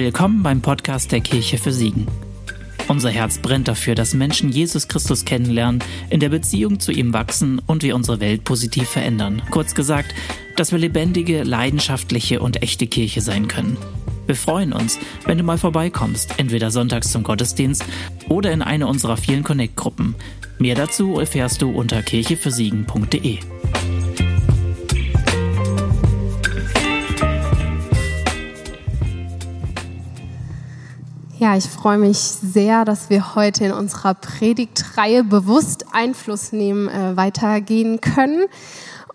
Willkommen beim Podcast der Kirche für Siegen. Unser Herz brennt dafür, dass Menschen Jesus Christus kennenlernen, in der Beziehung zu ihm wachsen und wir unsere Welt positiv verändern. Kurz gesagt, dass wir lebendige, leidenschaftliche und echte Kirche sein können. Wir freuen uns, wenn du mal vorbeikommst, entweder sonntags zum Gottesdienst oder in eine unserer vielen Connect-Gruppen. Mehr dazu erfährst du unter kirchefürsiegen.de. Ja, ich freue mich sehr, dass wir heute in unserer Predigtreihe bewusst Einfluss nehmen äh, weitergehen können.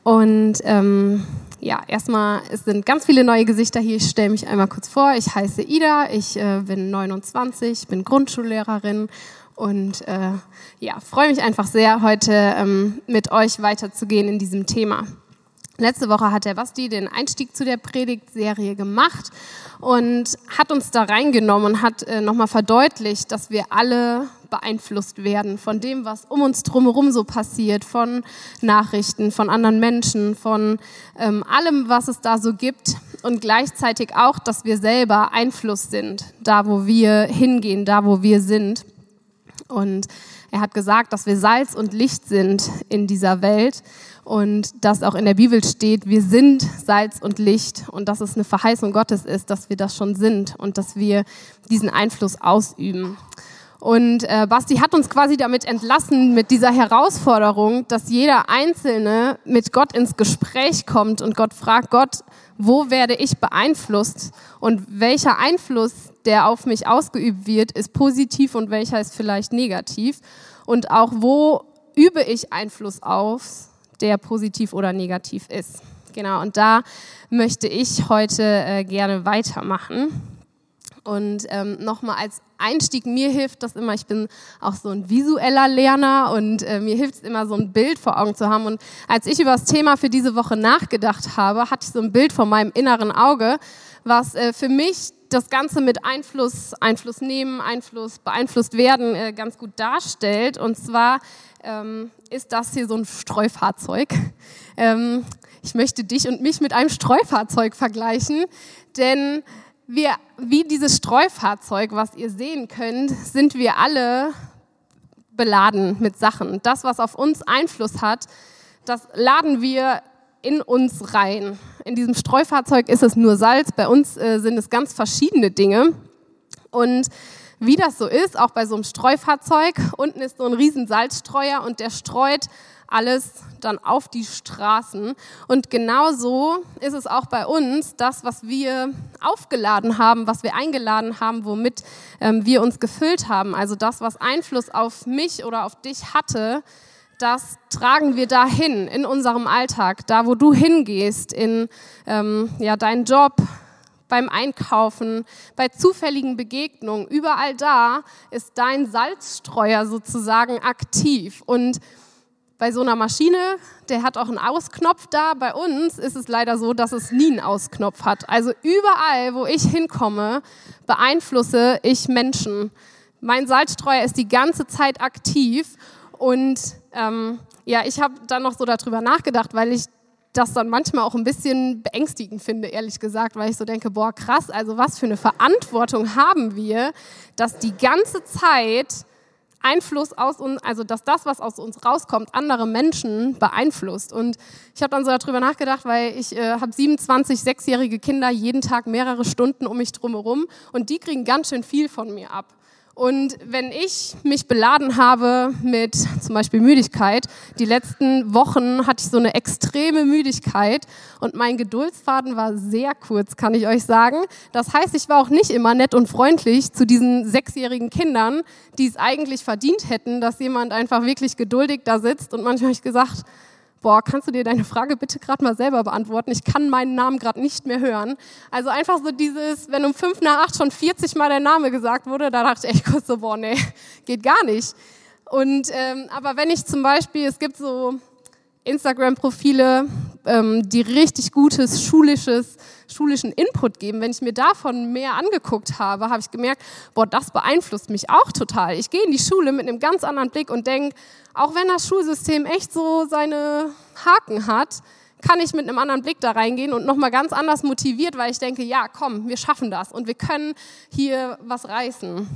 Und ähm, ja, erstmal, es sind ganz viele neue Gesichter hier. Ich stelle mich einmal kurz vor. Ich heiße Ida, ich äh, bin 29, bin Grundschullehrerin und äh, ja, freue mich einfach sehr, heute ähm, mit euch weiterzugehen in diesem Thema. Letzte Woche hat der Basti den Einstieg zu der Predigtserie gemacht und hat uns da reingenommen und hat äh, nochmal verdeutlicht, dass wir alle beeinflusst werden von dem, was um uns drumherum so passiert, von Nachrichten, von anderen Menschen, von ähm, allem, was es da so gibt und gleichzeitig auch, dass wir selber Einfluss sind, da wo wir hingehen, da wo wir sind. Und er hat gesagt, dass wir Salz und Licht sind in dieser Welt und dass auch in der Bibel steht, wir sind Salz und Licht und dass es eine Verheißung Gottes ist, dass wir das schon sind und dass wir diesen Einfluss ausüben. Und äh, Basti hat uns quasi damit entlassen, mit dieser Herausforderung, dass jeder Einzelne mit Gott ins Gespräch kommt und Gott fragt, Gott, wo werde ich beeinflusst und welcher Einfluss, der auf mich ausgeübt wird, ist positiv und welcher ist vielleicht negativ und auch wo übe ich Einfluss auf der positiv oder negativ ist. Genau, und da möchte ich heute äh, gerne weitermachen. Und ähm, nochmal als Einstieg, mir hilft das immer, ich bin auch so ein visueller Lerner und äh, mir hilft es immer, so ein Bild vor Augen zu haben. Und als ich über das Thema für diese Woche nachgedacht habe, hatte ich so ein Bild vor meinem inneren Auge, was äh, für mich das Ganze mit Einfluss, Einfluss nehmen, Einfluss, beeinflusst werden äh, ganz gut darstellt. Und zwar ähm, ist das hier so ein Streufahrzeug. Ähm, ich möchte dich und mich mit einem Streufahrzeug vergleichen, denn wir, wie dieses Streufahrzeug, was ihr sehen könnt, sind wir alle beladen mit Sachen. Das, was auf uns Einfluss hat, das laden wir in uns rein. In diesem Streufahrzeug ist es nur Salz, bei uns äh, sind es ganz verschiedene Dinge. Und wie das so ist, auch bei so einem Streufahrzeug. Unten ist so ein riesen Salzstreuer und der streut alles dann auf die Straßen. Und genauso ist es auch bei uns, das, was wir aufgeladen haben, was wir eingeladen haben, womit ähm, wir uns gefüllt haben. Also das, was Einfluss auf mich oder auf dich hatte, das tragen wir dahin in unserem Alltag, da wo du hingehst, in ähm, ja, deinen Job, beim Einkaufen, bei zufälligen Begegnungen, überall da ist dein Salzstreuer sozusagen aktiv. Und bei so einer Maschine, der hat auch einen Ausknopf da. Bei uns ist es leider so, dass es nie einen Ausknopf hat. Also überall, wo ich hinkomme, beeinflusse ich Menschen. Mein Salzstreuer ist die ganze Zeit aktiv und ähm, ja, ich habe dann noch so darüber nachgedacht, weil ich das dann manchmal auch ein bisschen beängstigend finde, ehrlich gesagt, weil ich so denke, boah, krass, also was für eine Verantwortung haben wir, dass die ganze Zeit Einfluss aus uns, also dass das, was aus uns rauskommt, andere Menschen beeinflusst. Und ich habe dann so darüber nachgedacht, weil ich äh, habe 27 sechsjährige Kinder jeden Tag mehrere Stunden um mich drumherum und die kriegen ganz schön viel von mir ab. Und wenn ich mich beladen habe mit zum Beispiel Müdigkeit, die letzten Wochen hatte ich so eine extreme Müdigkeit und mein Geduldsfaden war sehr kurz, kann ich euch sagen. Das heißt, ich war auch nicht immer nett und freundlich zu diesen sechsjährigen Kindern, die es eigentlich verdient hätten, dass jemand einfach wirklich geduldig da sitzt. Und manchmal habe ich gesagt, boah, kannst du dir deine Frage bitte gerade mal selber beantworten? Ich kann meinen Namen gerade nicht mehr hören. Also einfach so dieses, wenn um fünf nach acht schon 40 Mal der Name gesagt wurde, da dachte ich echt kurz so, boah, nee, geht gar nicht. Und ähm, aber wenn ich zum Beispiel, es gibt so Instagram-Profile, ähm, die richtig gutes schulisches, schulischen Input geben. Wenn ich mir davon mehr angeguckt habe, habe ich gemerkt, boah, das beeinflusst mich auch total. Ich gehe in die Schule mit einem ganz anderen Blick und denke, auch wenn das Schulsystem echt so seine Haken hat, kann ich mit einem anderen Blick da reingehen und nochmal ganz anders motiviert, weil ich denke, ja, komm, wir schaffen das und wir können hier was reißen.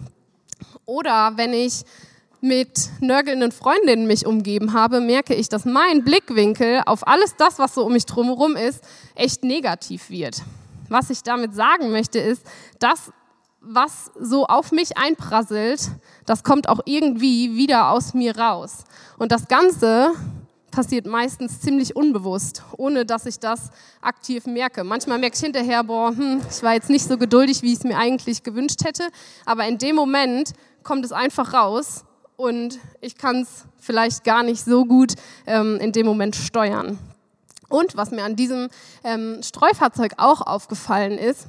Oder wenn ich mit nörgelnden Freundinnen mich umgeben habe, merke ich, dass mein Blickwinkel auf alles das, was so um mich drumherum ist, echt negativ wird. Was ich damit sagen möchte, ist, das, was so auf mich einprasselt, das kommt auch irgendwie wieder aus mir raus. Und das Ganze passiert meistens ziemlich unbewusst, ohne dass ich das aktiv merke. Manchmal merke ich hinterher, boah, hm, ich war jetzt nicht so geduldig, wie ich es mir eigentlich gewünscht hätte, aber in dem Moment kommt es einfach raus und ich kann es vielleicht gar nicht so gut ähm, in dem Moment steuern. Und was mir an diesem ähm, Streufahrzeug auch aufgefallen ist,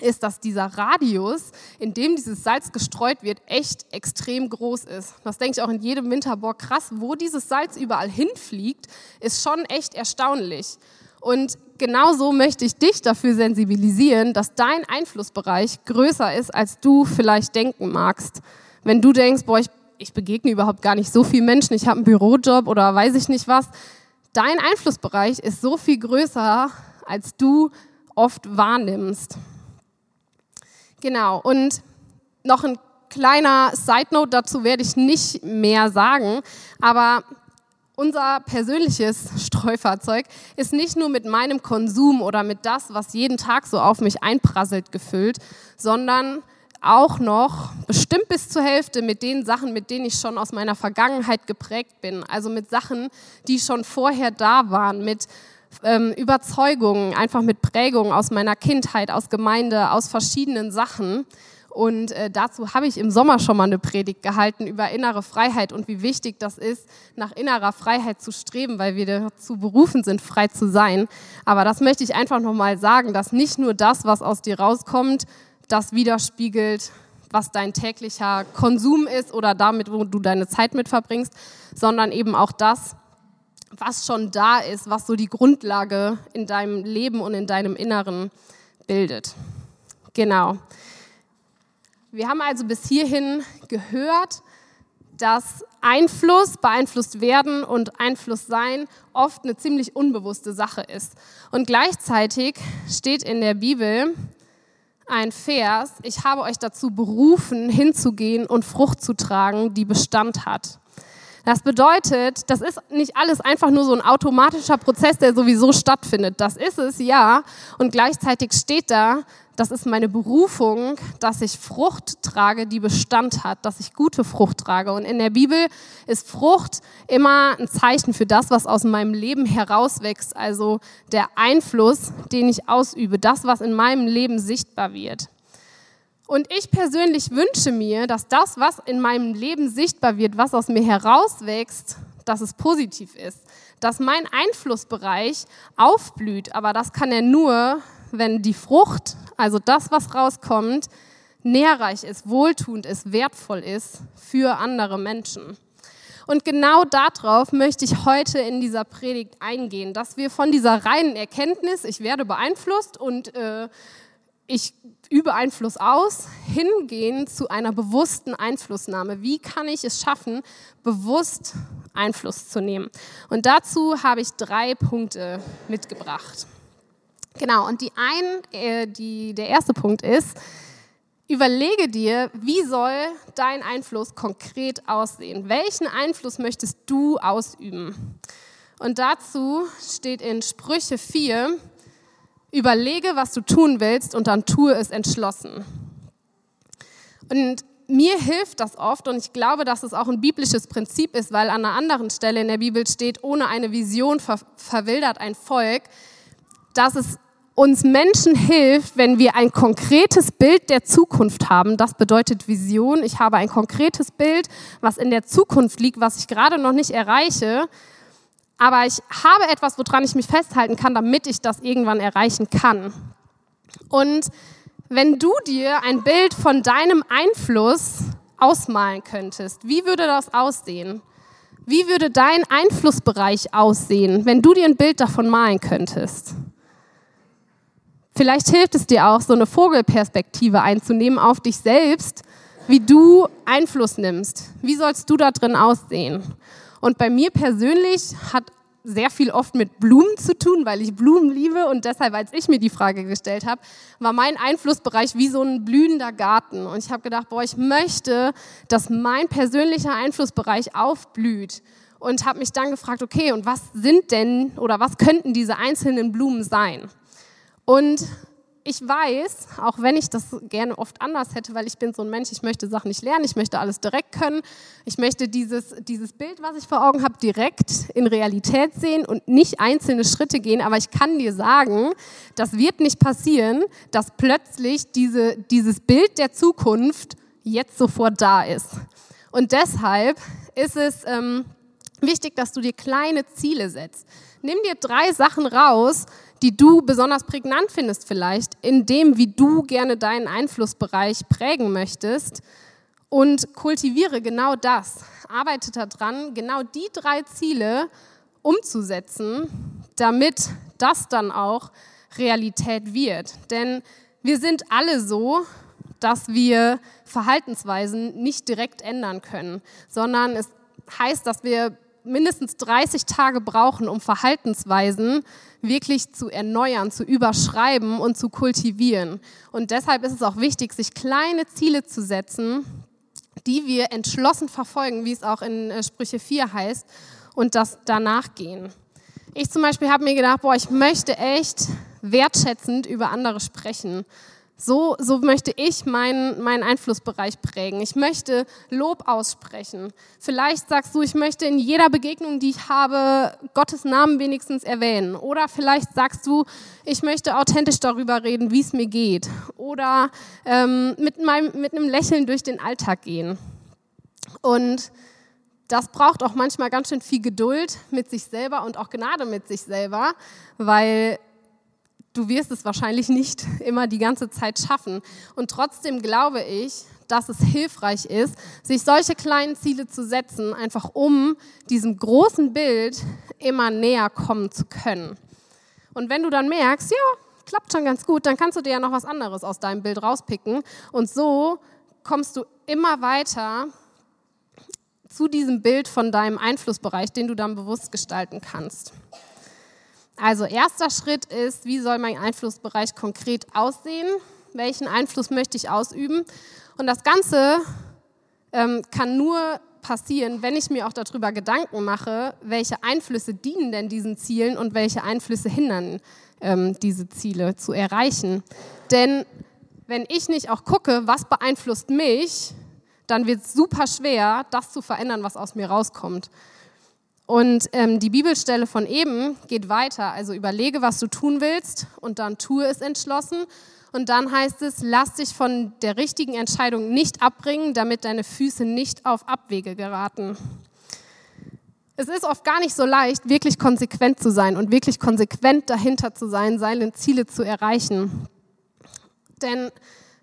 ist, dass dieser Radius, in dem dieses Salz gestreut wird, echt extrem groß ist. Das denke ich auch in jedem Winter, boah, krass, wo dieses Salz überall hinfliegt, ist schon echt erstaunlich. Und genauso möchte ich dich dafür sensibilisieren, dass dein Einflussbereich größer ist, als du vielleicht denken magst. Wenn du denkst, boah, ich, ich begegne überhaupt gar nicht so viel Menschen, ich habe einen Bürojob oder weiß ich nicht was, dein Einflussbereich ist so viel größer, als du oft wahrnimmst. Genau, und noch ein kleiner Side Note dazu werde ich nicht mehr sagen, aber unser persönliches Streufahrzeug ist nicht nur mit meinem Konsum oder mit das, was jeden Tag so auf mich einprasselt, gefüllt, sondern auch noch bestimmt bis zur Hälfte mit den Sachen, mit denen ich schon aus meiner Vergangenheit geprägt bin. Also mit Sachen, die schon vorher da waren, mit ähm, Überzeugungen, einfach mit Prägungen aus meiner Kindheit, aus Gemeinde, aus verschiedenen Sachen. Und äh, dazu habe ich im Sommer schon mal eine Predigt gehalten über innere Freiheit und wie wichtig das ist, nach innerer Freiheit zu streben, weil wir dazu berufen sind, frei zu sein. Aber das möchte ich einfach nochmal sagen, dass nicht nur das, was aus dir rauskommt, das widerspiegelt, was dein täglicher Konsum ist oder damit, wo du deine Zeit mit verbringst, sondern eben auch das, was schon da ist, was so die Grundlage in deinem Leben und in deinem Inneren bildet. Genau. Wir haben also bis hierhin gehört, dass Einfluss, beeinflusst werden und Einfluss sein oft eine ziemlich unbewusste Sache ist. Und gleichzeitig steht in der Bibel, ein Vers, ich habe euch dazu berufen, hinzugehen und Frucht zu tragen, die Bestand hat. Das bedeutet, das ist nicht alles einfach nur so ein automatischer Prozess, der sowieso stattfindet. Das ist es, ja. Und gleichzeitig steht da, das ist meine Berufung, dass ich Frucht trage, die Bestand hat, dass ich gute Frucht trage. Und in der Bibel ist Frucht immer ein Zeichen für das, was aus meinem Leben herauswächst, also der Einfluss, den ich ausübe, das, was in meinem Leben sichtbar wird. Und ich persönlich wünsche mir, dass das, was in meinem Leben sichtbar wird, was aus mir herauswächst, dass es positiv ist, dass mein Einflussbereich aufblüht. Aber das kann er nur, wenn die Frucht, also das, was rauskommt, nährreich ist, wohltuend ist, wertvoll ist für andere Menschen. Und genau darauf möchte ich heute in dieser Predigt eingehen, dass wir von dieser reinen Erkenntnis, ich werde beeinflusst und äh, ich übe Einfluss aus, hingehen zu einer bewussten Einflussnahme. Wie kann ich es schaffen, bewusst Einfluss zu nehmen? Und dazu habe ich drei Punkte mitgebracht. Genau, und die ein, äh, die, der erste Punkt ist, überlege dir, wie soll dein Einfluss konkret aussehen? Welchen Einfluss möchtest du ausüben? Und dazu steht in Sprüche 4, überlege, was du tun willst und dann tue es entschlossen. Und mir hilft das oft und ich glaube, dass es auch ein biblisches Prinzip ist, weil an einer anderen Stelle in der Bibel steht, ohne eine Vision ver verwildert ein Volk, dass es uns Menschen hilft, wenn wir ein konkretes Bild der Zukunft haben. Das bedeutet Vision. Ich habe ein konkretes Bild, was in der Zukunft liegt, was ich gerade noch nicht erreiche. Aber ich habe etwas, woran ich mich festhalten kann, damit ich das irgendwann erreichen kann. Und wenn du dir ein Bild von deinem Einfluss ausmalen könntest, wie würde das aussehen? Wie würde dein Einflussbereich aussehen, wenn du dir ein Bild davon malen könntest? Vielleicht hilft es dir auch, so eine Vogelperspektive einzunehmen auf dich selbst, wie du Einfluss nimmst. Wie sollst du da drin aussehen? Und bei mir persönlich hat sehr viel oft mit Blumen zu tun, weil ich Blumen liebe und deshalb, als ich mir die Frage gestellt habe, war mein Einflussbereich wie so ein blühender Garten und ich habe gedacht, boah, ich möchte, dass mein persönlicher Einflussbereich aufblüht und habe mich dann gefragt, okay, und was sind denn oder was könnten diese einzelnen Blumen sein? Und ich weiß, auch wenn ich das gerne oft anders hätte, weil ich bin so ein Mensch, ich möchte Sachen nicht lernen, ich möchte alles direkt können, ich möchte dieses, dieses Bild, was ich vor Augen habe, direkt in Realität sehen und nicht einzelne Schritte gehen, aber ich kann dir sagen, das wird nicht passieren, dass plötzlich diese, dieses Bild der Zukunft jetzt sofort da ist. Und deshalb ist es ähm, wichtig, dass du dir kleine Ziele setzt. Nimm dir drei Sachen raus, die du besonders prägnant findest vielleicht, in dem, wie du gerne deinen Einflussbereich prägen möchtest und kultiviere genau das. Arbeite daran, genau die drei Ziele umzusetzen, damit das dann auch Realität wird. Denn wir sind alle so, dass wir Verhaltensweisen nicht direkt ändern können, sondern es heißt, dass wir mindestens 30 Tage brauchen, um Verhaltensweisen wirklich zu erneuern, zu überschreiben und zu kultivieren. Und deshalb ist es auch wichtig, sich kleine Ziele zu setzen, die wir entschlossen verfolgen, wie es auch in äh, Sprüche 4 heißt, und das danach gehen. Ich zum Beispiel habe mir gedacht, boah, ich möchte echt wertschätzend über andere sprechen. So, so möchte ich meinen, meinen Einflussbereich prägen. Ich möchte Lob aussprechen. Vielleicht sagst du, ich möchte in jeder Begegnung, die ich habe, Gottes Namen wenigstens erwähnen. Oder vielleicht sagst du, ich möchte authentisch darüber reden, wie es mir geht. Oder ähm, mit, meinem, mit einem Lächeln durch den Alltag gehen. Und das braucht auch manchmal ganz schön viel Geduld mit sich selber und auch Gnade mit sich selber, weil du wirst es wahrscheinlich nicht immer die ganze Zeit schaffen. Und trotzdem glaube ich, dass es hilfreich ist, sich solche kleinen Ziele zu setzen, einfach um diesem großen Bild immer näher kommen zu können. Und wenn du dann merkst, ja, klappt schon ganz gut, dann kannst du dir ja noch was anderes aus deinem Bild rauspicken. Und so kommst du immer weiter zu diesem Bild von deinem Einflussbereich, den du dann bewusst gestalten kannst. Also erster Schritt ist, wie soll mein Einflussbereich konkret aussehen? Welchen Einfluss möchte ich ausüben? Und das Ganze ähm, kann nur passieren, wenn ich mir auch darüber Gedanken mache, welche Einflüsse dienen denn diesen Zielen und welche Einflüsse hindern ähm, diese Ziele zu erreichen. Denn wenn ich nicht auch gucke, was beeinflusst mich, dann wird es super schwer, das zu verändern, was aus mir rauskommt. Und ähm, die Bibelstelle von eben geht weiter. Also überlege, was du tun willst und dann tue es entschlossen. Und dann heißt es, lass dich von der richtigen Entscheidung nicht abbringen, damit deine Füße nicht auf Abwege geraten. Es ist oft gar nicht so leicht, wirklich konsequent zu sein und wirklich konsequent dahinter zu sein, seine Ziele zu erreichen. Denn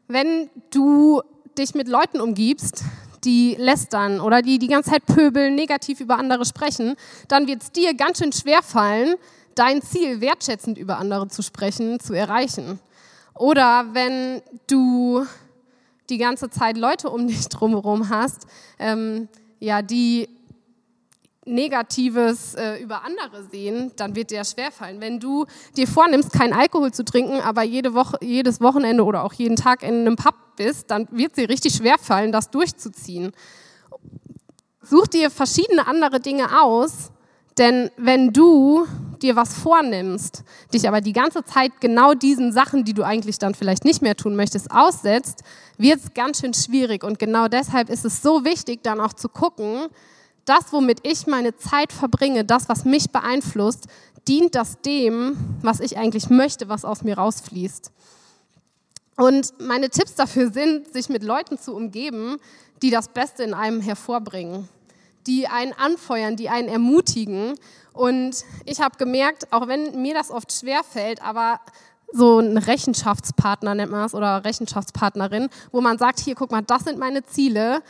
wenn du dich mit Leuten umgibst, die lästern oder die die ganze Zeit pöbeln, negativ über andere sprechen, dann wird es dir ganz schön schwer fallen, dein Ziel wertschätzend über andere zu sprechen, zu erreichen. Oder wenn du die ganze Zeit Leute um dich drumherum hast, ähm, ja, die Negatives äh, über andere sehen, dann wird dir schwerfallen. Wenn du dir vornimmst, keinen Alkohol zu trinken, aber jede Woche, jedes Wochenende oder auch jeden Tag in einem Pub bist, dann wird dir richtig schwerfallen, das durchzuziehen. Such dir verschiedene andere Dinge aus, denn wenn du dir was vornimmst, dich aber die ganze Zeit genau diesen Sachen, die du eigentlich dann vielleicht nicht mehr tun möchtest, aussetzt, wird es ganz schön schwierig. Und genau deshalb ist es so wichtig, dann auch zu gucken, das, womit ich meine Zeit verbringe, das, was mich beeinflusst, dient das dem, was ich eigentlich möchte, was aus mir rausfließt. Und meine Tipps dafür sind, sich mit Leuten zu umgeben, die das Beste in einem hervorbringen, die einen anfeuern, die einen ermutigen. Und ich habe gemerkt, auch wenn mir das oft schwer fällt, aber so ein Rechenschaftspartner nennt man es oder Rechenschaftspartnerin, wo man sagt, hier guck mal, das sind meine Ziele,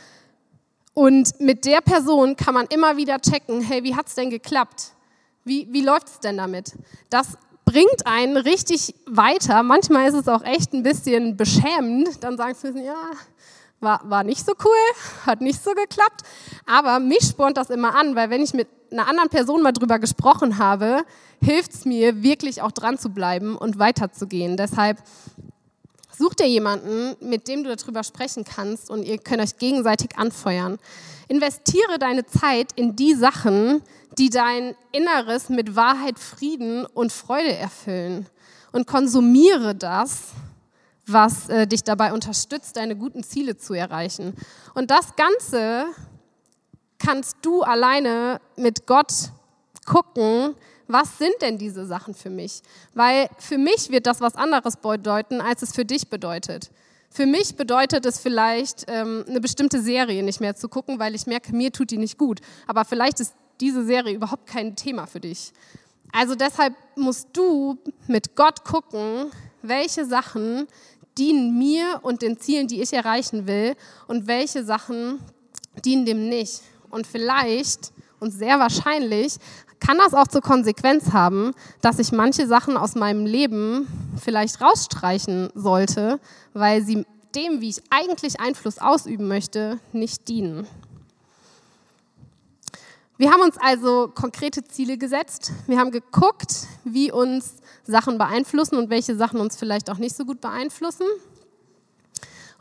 und mit der Person kann man immer wieder checken, hey, wie hat's denn geklappt? Wie, wie läuft's denn damit? Das bringt einen richtig weiter. Manchmal ist es auch echt ein bisschen beschämend. Dann sagst du, ja, war, war nicht so cool, hat nicht so geklappt. Aber mich spornt das immer an, weil wenn ich mit einer anderen Person mal drüber gesprochen habe, hilft es mir wirklich auch dran zu bleiben und weiterzugehen. Deshalb such dir jemanden, mit dem du darüber sprechen kannst und ihr könnt euch gegenseitig anfeuern. Investiere deine Zeit in die Sachen, die dein Inneres mit Wahrheit, Frieden und Freude erfüllen. Und konsumiere das, was äh, dich dabei unterstützt, deine guten Ziele zu erreichen. Und das Ganze kannst du alleine mit Gott gucken, was sind denn diese Sachen für mich? Weil für mich wird das was anderes bedeuten, als es für dich bedeutet. Für mich bedeutet es vielleicht, ähm, eine bestimmte Serie nicht mehr zu gucken, weil ich merke, mir tut die nicht gut. Aber vielleicht ist diese Serie überhaupt kein Thema für dich. Also deshalb musst du mit Gott gucken, welche Sachen dienen mir und den Zielen, die ich erreichen will, und welche Sachen dienen dem nicht. Und vielleicht und sehr wahrscheinlich kann das auch zur Konsequenz haben, dass ich manche Sachen aus meinem Leben vielleicht rausstreichen sollte, weil sie dem, wie ich eigentlich Einfluss ausüben möchte, nicht dienen. Wir haben uns also konkrete Ziele gesetzt. Wir haben geguckt, wie uns Sachen beeinflussen und welche Sachen uns vielleicht auch nicht so gut beeinflussen.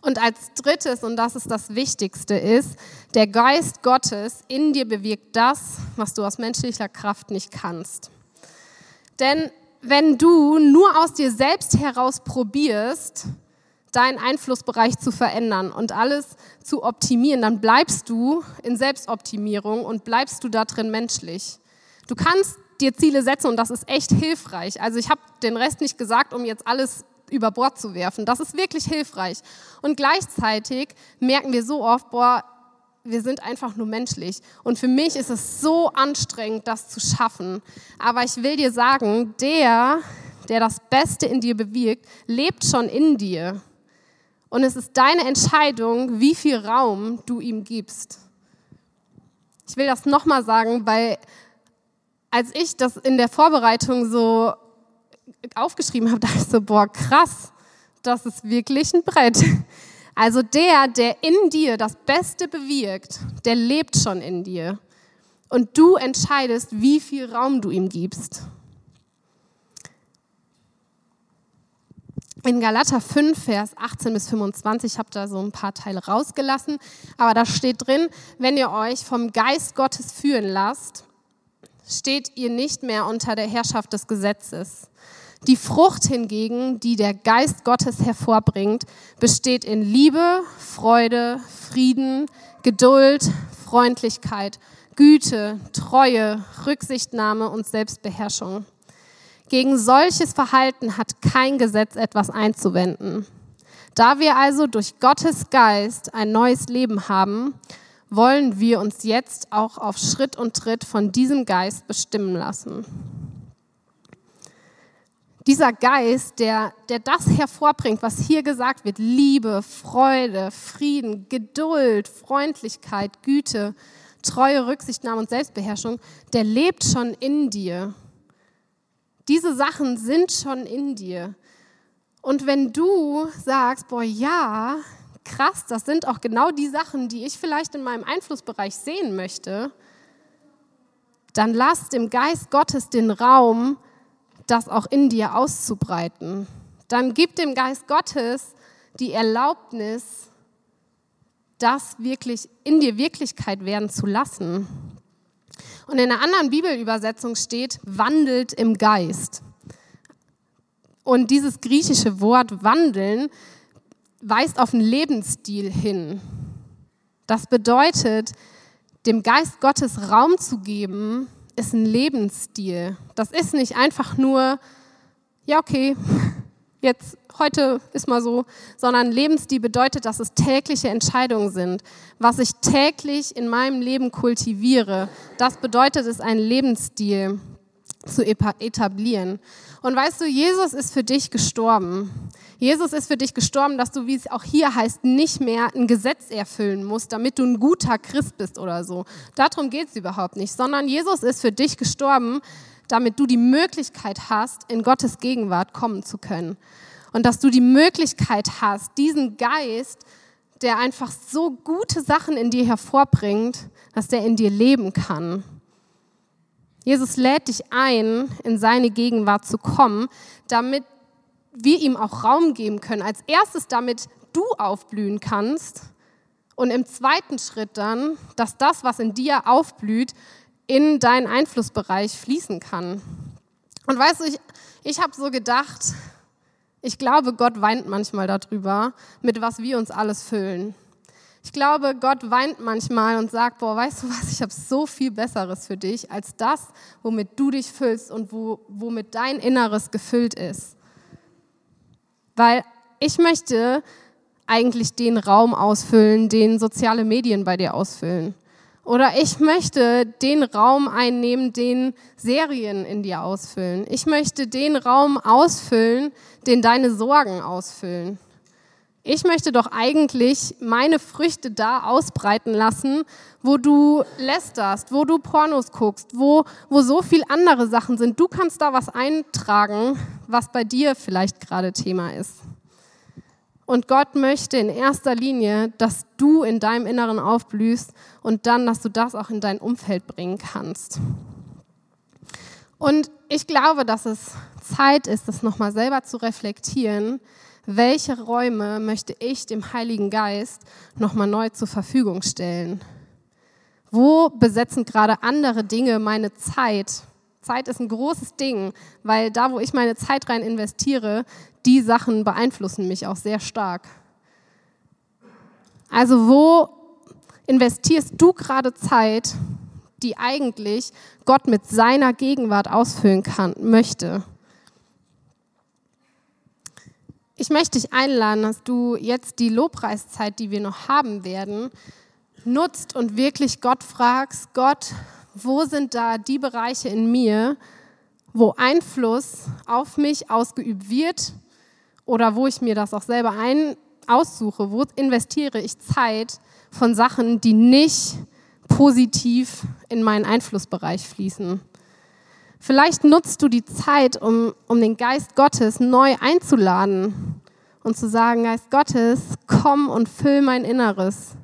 Und als drittes, und das ist das Wichtigste, ist, der Geist Gottes in dir bewirkt das, was du aus menschlicher Kraft nicht kannst. Denn wenn du nur aus dir selbst heraus probierst, deinen Einflussbereich zu verändern und alles zu optimieren, dann bleibst du in Selbstoptimierung und bleibst du da drin menschlich. Du kannst dir Ziele setzen und das ist echt hilfreich. Also ich habe den Rest nicht gesagt, um jetzt alles über Bord zu werfen. Das ist wirklich hilfreich. Und gleichzeitig merken wir so oft, boah, wir sind einfach nur menschlich. Und für mich ist es so anstrengend, das zu schaffen. Aber ich will dir sagen, der, der das Beste in dir bewirkt, lebt schon in dir. Und es ist deine Entscheidung, wie viel Raum du ihm gibst. Ich will das nochmal sagen, weil als ich das in der Vorbereitung so aufgeschrieben habe, dachte ich so, boah, krass, das ist wirklich ein Brett. Also der, der in dir das Beste bewirkt, der lebt schon in dir. Und du entscheidest, wie viel Raum du ihm gibst. In Galater 5, Vers 18 bis 25, ich habe da so ein paar Teile rausgelassen, aber da steht drin, wenn ihr euch vom Geist Gottes führen lasst, steht ihr nicht mehr unter der Herrschaft des Gesetzes. Die Frucht hingegen, die der Geist Gottes hervorbringt, besteht in Liebe, Freude, Frieden, Geduld, Freundlichkeit, Güte, Treue, Rücksichtnahme und Selbstbeherrschung. Gegen solches Verhalten hat kein Gesetz etwas einzuwenden. Da wir also durch Gottes Geist ein neues Leben haben, wollen wir uns jetzt auch auf Schritt und Tritt von diesem Geist bestimmen lassen dieser Geist, der, der das hervorbringt, was hier gesagt wird, Liebe, Freude, Frieden, Geduld, Freundlichkeit, Güte, Treue, Rücksichtnahme und Selbstbeherrschung, der lebt schon in dir. Diese Sachen sind schon in dir. Und wenn du sagst, boah, ja, krass, das sind auch genau die Sachen, die ich vielleicht in meinem Einflussbereich sehen möchte, dann lass dem Geist Gottes den Raum, das auch in dir auszubreiten. Dann gib dem Geist Gottes die Erlaubnis, das wirklich in dir Wirklichkeit werden zu lassen. Und in einer anderen Bibelübersetzung steht, wandelt im Geist. Und dieses griechische Wort wandeln weist auf einen Lebensstil hin. Das bedeutet, dem Geist Gottes Raum zu geben, ist ein Lebensstil. Das ist nicht einfach nur, ja, okay, jetzt, heute ist mal so, sondern Lebensstil bedeutet, dass es tägliche Entscheidungen sind. Was ich täglich in meinem Leben kultiviere, das bedeutet es, einen Lebensstil zu etablieren. Und weißt du, Jesus ist für dich gestorben. Jesus ist für dich gestorben, dass du, wie es auch hier heißt, nicht mehr ein Gesetz erfüllen musst, damit du ein guter Christ bist oder so. Darum geht es überhaupt nicht, sondern Jesus ist für dich gestorben, damit du die Möglichkeit hast, in Gottes Gegenwart kommen zu können. Und dass du die Möglichkeit hast, diesen Geist, der einfach so gute Sachen in dir hervorbringt, dass der in dir leben kann. Jesus lädt dich ein, in seine Gegenwart zu kommen, damit wir ihm auch Raum geben können. Als erstes, damit du aufblühen kannst und im zweiten Schritt dann, dass das, was in dir aufblüht, in deinen Einflussbereich fließen kann. Und weißt du, ich, ich habe so gedacht, ich glaube, Gott weint manchmal darüber, mit was wir uns alles füllen. Ich glaube, Gott weint manchmal und sagt, boah, weißt du was, ich habe so viel Besseres für dich als das, womit du dich füllst und wo, womit dein Inneres gefüllt ist. Weil ich möchte eigentlich den Raum ausfüllen, den soziale Medien bei dir ausfüllen. Oder ich möchte den Raum einnehmen, den Serien in dir ausfüllen. Ich möchte den Raum ausfüllen, den deine Sorgen ausfüllen. Ich möchte doch eigentlich meine Früchte da ausbreiten lassen, wo du lästerst, wo du Pornos guckst, wo, wo so viel andere Sachen sind. Du kannst da was eintragen, was bei dir vielleicht gerade Thema ist. Und Gott möchte in erster Linie, dass du in deinem Inneren aufblühst und dann, dass du das auch in dein Umfeld bringen kannst. Und ich glaube, dass es Zeit ist, das nochmal selber zu reflektieren. Welche Räume möchte ich dem Heiligen Geist nochmal neu zur Verfügung stellen? Wo besetzen gerade andere Dinge meine Zeit? Zeit ist ein großes Ding, weil da, wo ich meine Zeit rein investiere, die Sachen beeinflussen mich auch sehr stark. Also wo investierst du gerade Zeit, die eigentlich Gott mit seiner Gegenwart ausfüllen kann, möchte? Ich möchte dich einladen, dass du jetzt die Lobpreiszeit, die wir noch haben werden, nutzt und wirklich Gott fragst, Gott, wo sind da die Bereiche in mir, wo Einfluss auf mich ausgeübt wird oder wo ich mir das auch selber ein aussuche, wo investiere ich Zeit von Sachen, die nicht positiv in meinen Einflussbereich fließen. Vielleicht nutzt du die Zeit, um, um den Geist Gottes neu einzuladen und zu sagen, Geist Gottes, komm und füll mein Inneres.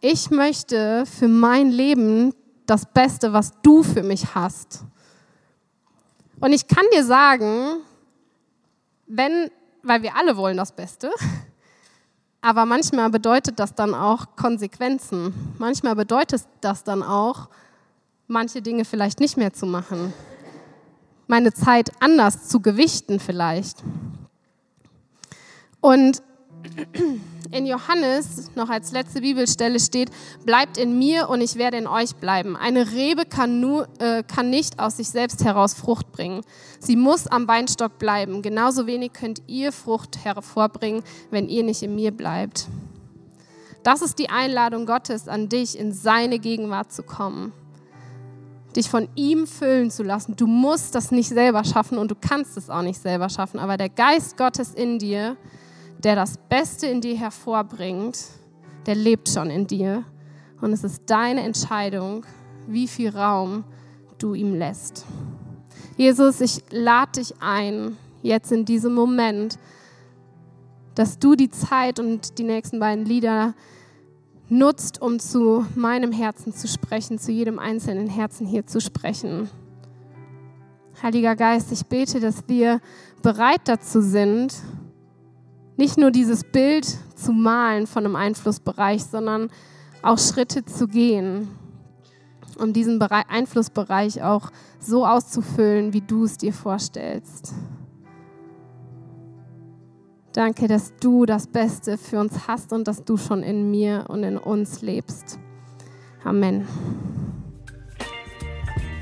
Ich möchte für mein Leben das Beste, was du für mich hast. Und ich kann dir sagen, wenn weil wir alle wollen das Beste. Aber manchmal bedeutet das dann auch Konsequenzen. Manchmal bedeutet das dann auch, manche Dinge vielleicht nicht mehr zu machen. Meine Zeit anders zu gewichten vielleicht. Und in Johannes noch als letzte Bibelstelle steht, bleibt in mir und ich werde in euch bleiben. Eine Rebe kann, nur, äh, kann nicht aus sich selbst heraus Frucht bringen. Sie muss am Weinstock bleiben. Genauso wenig könnt ihr Frucht hervorbringen, wenn ihr nicht in mir bleibt. Das ist die Einladung Gottes an dich, in seine Gegenwart zu kommen. Dich von ihm füllen zu lassen. Du musst das nicht selber schaffen und du kannst es auch nicht selber schaffen, aber der Geist Gottes in dir, der das Beste in dir hervorbringt, der lebt schon in dir. Und es ist deine Entscheidung, wie viel Raum du ihm lässt. Jesus, ich lade dich ein, jetzt in diesem Moment, dass du die Zeit und die nächsten beiden Lieder nutzt, um zu meinem Herzen zu sprechen, zu jedem einzelnen Herzen hier zu sprechen. Heiliger Geist, ich bete, dass wir bereit dazu sind, nicht nur dieses Bild zu malen von einem Einflussbereich, sondern auch Schritte zu gehen, um diesen Bereich, Einflussbereich auch so auszufüllen, wie du es dir vorstellst. Danke, dass du das Beste für uns hast und dass du schon in mir und in uns lebst. Amen.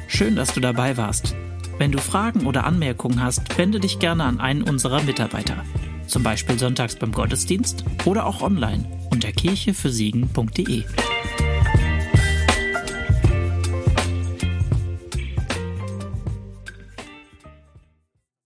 Schön, dass du dabei warst. Wenn du Fragen oder Anmerkungen hast, wende dich gerne an einen unserer Mitarbeiter zum Beispiel sonntags beim Gottesdienst oder auch online unter kirchefürsiegen.de.